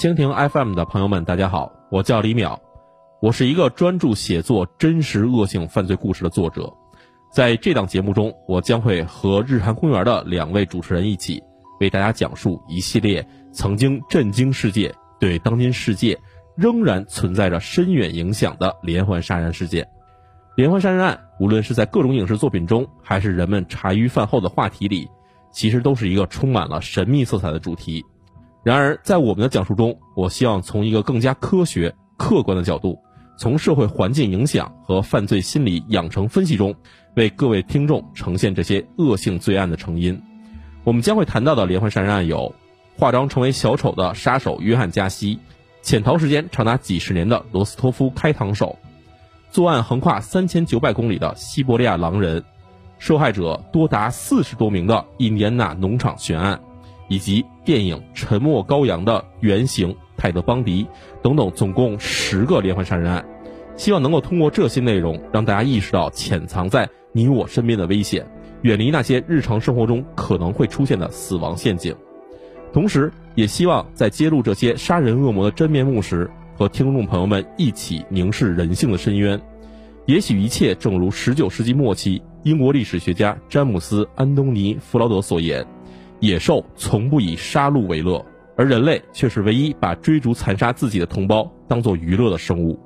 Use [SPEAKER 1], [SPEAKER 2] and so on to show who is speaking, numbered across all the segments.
[SPEAKER 1] 蜻蜓 FM 的朋友们，大家好，我叫李淼，我是一个专注写作真实恶性犯罪故事的作者。在这档节目中，我将会和日坛公园的两位主持人一起，为大家讲述一系列曾经震惊世界、对当今世界仍然存在着深远影响的连环杀人事件。连环杀人案，无论是在各种影视作品中，还是人们茶余饭后的话题里，其实都是一个充满了神秘色彩的主题。然而，在我们的讲述中，我希望从一个更加科学、客观的角度，从社会环境影响和犯罪心理养成分析中，为各位听众呈现这些恶性罪案的成因。我们将会谈到的连环杀人案有：化妆成为小丑的杀手约翰·加西，潜逃时间长达几十年的罗斯托夫开膛手，作案横跨三千九百公里的西伯利亚狼人，受害者多达四十多名的印第安纳农场悬案。以及电影《沉默羔羊》的原型泰德·邦迪等等，总共十个连环杀人案，希望能够通过这些内容，让大家意识到潜藏在你我身边的危险，远离那些日常生活中可能会出现的死亡陷阱。同时，也希望在揭露这些杀人恶魔的真面目时，和听众朋友们一起凝视人性的深渊。也许一切正如19世纪末期英国历史学家詹姆斯·安东尼·弗劳德所言。野兽从不以杀戮为乐，而人类却是唯一把追逐残杀自己的同胞当做娱乐的生物。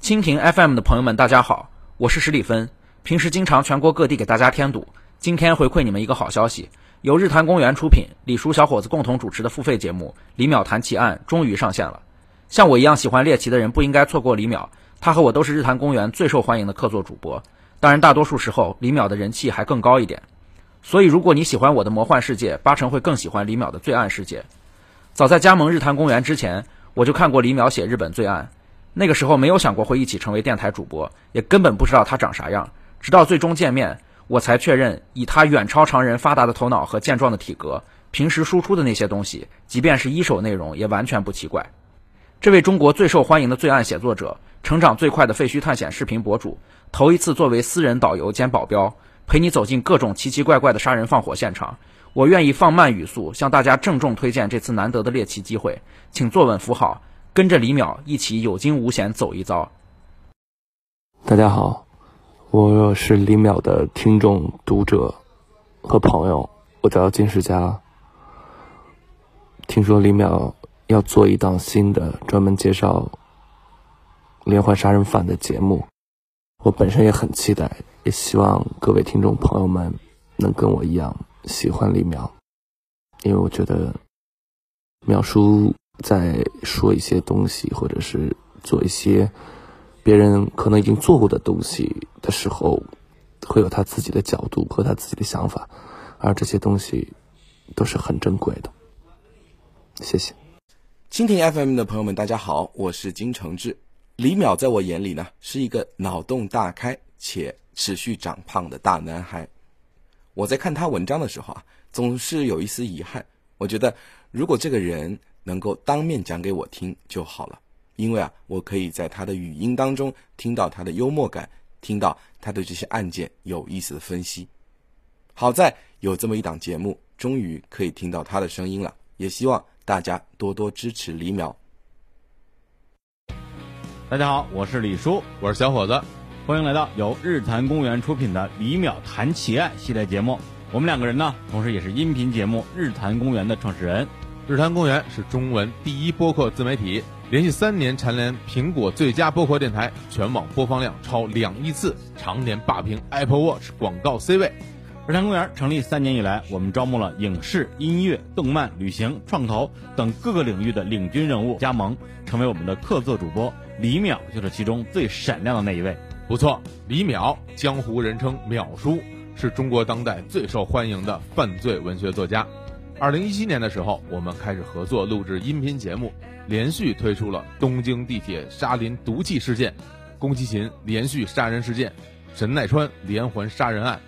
[SPEAKER 2] 蜻蜓 FM 的朋友们，大家好，我是史里芬，平时经常全国各地给大家添堵。今天回馈你们一个好消息，由日坛公园出品、李叔小伙子共同主持的付费节目《李淼谈奇案》终于上线了。像我一样喜欢猎奇的人，不应该错过李淼，他和我都是日坛公园最受欢迎的客座主播。当然，大多数时候李淼的人气还更高一点，所以如果你喜欢我的魔幻世界，八成会更喜欢李淼的罪案世界。早在加盟日坛公园之前，我就看过李淼写日本罪案，那个时候没有想过会一起成为电台主播，也根本不知道他长啥样。直到最终见面，我才确认，以他远超常人发达的头脑和健壮的体格，平时输出的那些东西，即便是一手内容，也完全不奇怪。这位中国最受欢迎的罪案写作者，成长最快的废墟探险视频博主。头一次作为私人导游兼保镖，陪你走进各种奇奇怪怪的杀人放火现场。我愿意放慢语速，向大家郑重推荐这次难得的猎奇机会，请坐稳扶好，跟着李淼一起有惊无险走一遭。
[SPEAKER 3] 大家好，我是李淼的听众、读者和朋友，我叫金世佳。听说李淼要做一档新的专门介绍连环杀人犯的节目。我本身也很期待，也希望各位听众朋友们能跟我一样喜欢李淼，因为我觉得淼叔在说一些东西，或者是做一些别人可能已经做过的东西的时候，会有他自己的角度和他自己的想法，而这些东西都是很珍贵的。谢谢。
[SPEAKER 4] 蜻蜓 FM 的朋友们，大家好，我是金承志。李淼在我眼里呢，是一个脑洞大开且持续长胖的大男孩。我在看他文章的时候啊，总是有一丝遗憾。我觉得，如果这个人能够当面讲给我听就好了，因为啊，我可以在他的语音当中听到他的幽默感，听到他对这些案件有意思的分析。好在有这么一档节目，终于可以听到他的声音了。也希望大家多多支持李淼。
[SPEAKER 5] 大家好，我是李叔，
[SPEAKER 6] 我是小伙子，
[SPEAKER 5] 欢迎来到由日坛公园出品的《李淼谈奇案》系列节目。我们两个人呢，同时也是音频节目《日坛公园》的创始人。
[SPEAKER 6] 日坛公园是中文第一播客自媒体，连续三年蝉联苹果最佳播客电台，全网播放量超两亿次，常年霸屏 Apple Watch 广告 C 位。
[SPEAKER 5] 日坛公园成立三年以来，我们招募了影视、音乐、动漫、旅行、创投等各个领域的领军人物加盟，成为我们的客座主播。李淼就是其中最闪亮的那一位。
[SPEAKER 6] 不错，李淼，江湖人称淼叔，是中国当代最受欢迎的犯罪文学作家。二零一七年的时候，我们开始合作录制音频节目，连续推出了东京地铁沙林毒气事件、宫崎勤连续杀人事件、神奈川连环杀人案、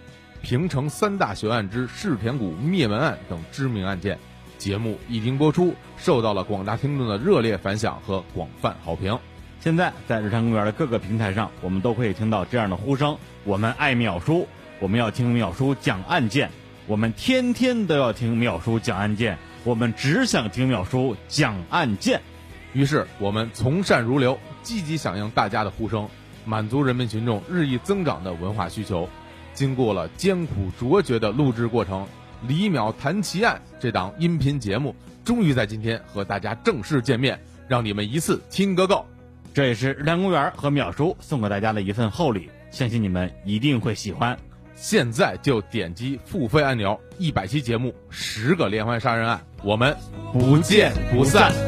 [SPEAKER 6] 平城三大悬案之柿田谷灭门案等知名案件。节目一经播出，受到了广大听众的热烈反响和广泛好评。
[SPEAKER 5] 现在在日坛公园的各个平台上，我们都可以听到这样的呼声：“我们爱淼叔，我们要听淼叔讲案件。”我们天天都要听淼叔讲案件，我们只想听淼叔讲案件。
[SPEAKER 6] 于是我们从善如流，积极响应大家的呼声，满足人民群众日益增长的文化需求。经过了艰苦卓绝的录制过程，《李淼谈奇案》这档音频节目终于在今天和大家正式见面，让你们一次听个够。
[SPEAKER 5] 这也是日坛公园和淼叔送给大家的一份厚礼，相信你们一定会喜欢。
[SPEAKER 6] 现在就点击付费按钮，一百期节目，十个连环杀人案，我们不见不散。